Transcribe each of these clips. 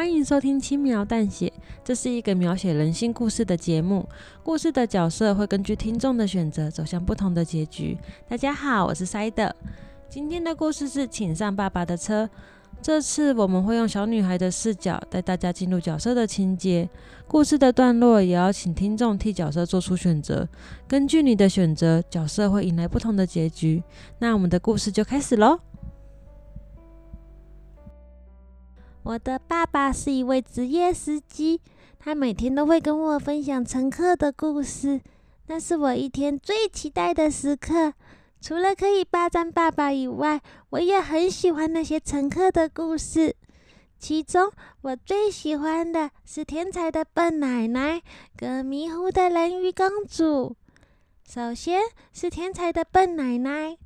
欢迎收听《轻描淡写》，这是一个描写人性故事的节目。故事的角色会根据听众的选择走向不同的结局。大家好，我是塞德。今天的故事是《请上爸爸的车》。这次我们会用小女孩的视角带大家进入角色的情节。故事的段落也要请听众替角色做出选择。根据你的选择，角色会迎来不同的结局。那我们的故事就开始喽。我的爸爸是一位职业司机，他每天都会跟我分享乘客的故事，那是我一天最期待的时刻。除了可以霸占爸爸以外，我也很喜欢那些乘客的故事。其中，我最喜欢的是天才的笨奶奶跟迷糊的人鱼公主。首先是天才的笨奶奶，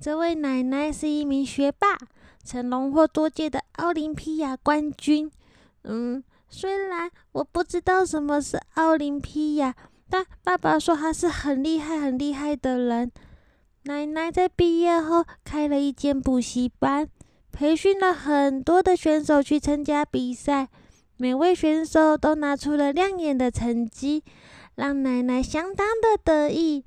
这位奶奶是一名学霸。曾荣获多届的奥林匹亚冠军。嗯，虽然我不知道什么是奥林匹亚，但爸爸说他是很厉害、很厉害的人。奶奶在毕业后开了一间补习班，培训了很多的选手去参加比赛。每位选手都拿出了亮眼的成绩，让奶奶相当的得意。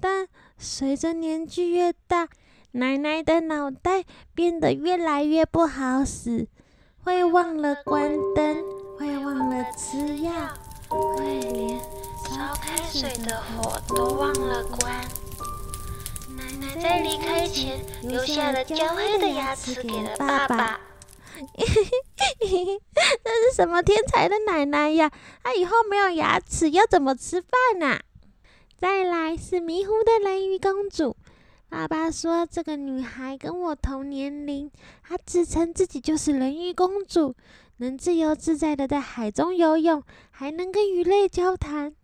但随着年纪越大，奶奶的脑袋变得越来越不好使，会忘了关灯，会忘了吃药，会连烧开水的火都忘了关。奶奶在离开前留下了焦黑的牙齿给了爸爸。这是什么天才的奶奶呀？她以后没有牙齿要怎么吃饭呢？再来是迷糊的人鱼公主。爸爸说：“这个女孩跟我同年龄，她自称自己就是人鱼公主，能自由自在的在海中游泳，还能跟鱼类交谈。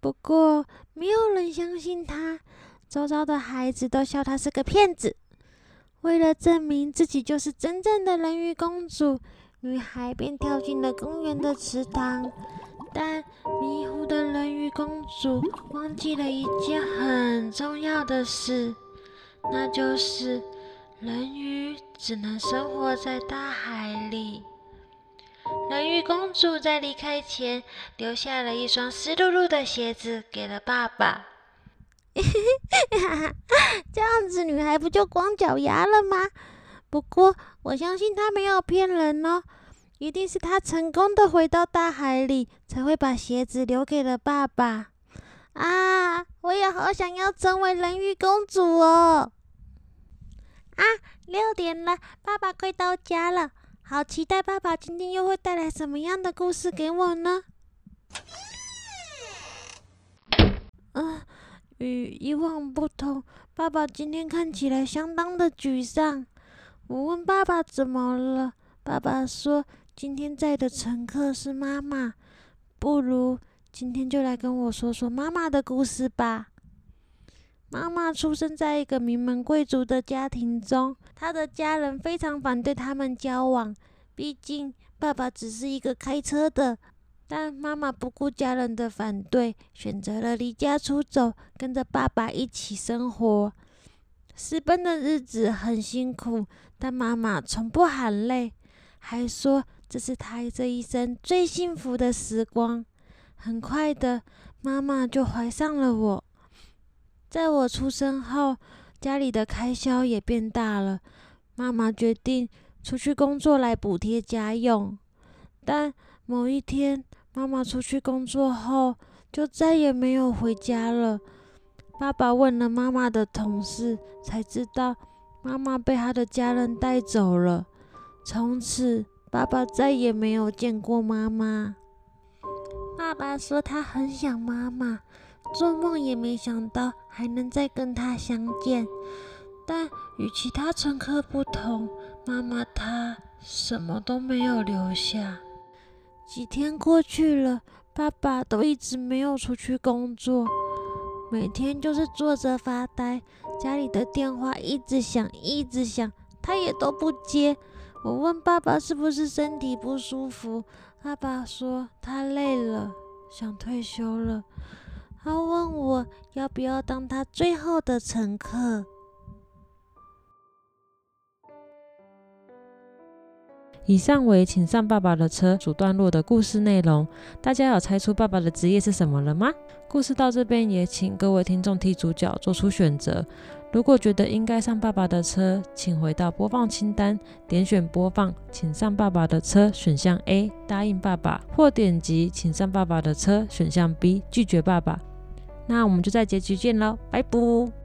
不过，没有人相信她，周遭的孩子都笑她是个骗子。为了证明自己就是真正的人鱼公主，女孩便跳进了公园的池塘。但迷糊的人鱼公主忘记了一件很重要的事。”那就是人鱼只能生活在大海里。人鱼公主在离开前留下了一双湿漉漉的鞋子给了爸爸。这样子女孩不就光脚丫了吗？不过我相信她没有骗人哦，一定是她成功的回到大海里，才会把鞋子留给了爸爸。啊！我也好想要成为人鱼公主哦！啊，六点了，爸爸快到家了，好期待爸爸今天又会带来什么样的故事给我呢？啊，与以往不同，爸爸今天看起来相当的沮丧。我问爸爸怎么了，爸爸说今天载的乘客是妈妈。不如今天就来跟我说说妈妈的故事吧。妈妈出生在一个名门贵族的家庭中，她的家人非常反对他们交往。毕竟爸爸只是一个开车的，但妈妈不顾家人的反对，选择了离家出走，跟着爸爸一起生活。私奔的日子很辛苦，但妈妈从不喊累，还说这是她这一生最幸福的时光。很快的，妈妈就怀上了我。在我出生后，家里的开销也变大了。妈妈决定出去工作来补贴家用。但某一天，妈妈出去工作后，就再也没有回家了。爸爸问了妈妈的同事，才知道妈妈被她的家人带走了。从此，爸爸再也没有见过妈妈。爸爸说他很想妈妈。做梦也没想到还能再跟她相见，但与其他乘客不同，妈妈她什么都没有留下。几天过去了，爸爸都一直没有出去工作，每天就是坐着发呆。家里的电话一直响，一直响，他也都不接。我问爸爸是不是身体不舒服，爸爸说他累了，想退休了。他问我要不要当他最后的乘客。以上为请上爸爸的车主段落的故事内容。大家有猜出爸爸的职业是什么了吗？故事到这边也请各位听众替主角做出选择。如果觉得应该上爸爸的车，请回到播放清单，点选播放，请上爸爸的车选项 A 答应爸爸，或点击请上爸爸的车选项 B 拒绝爸爸。那我们就在结局见喽，拜拜。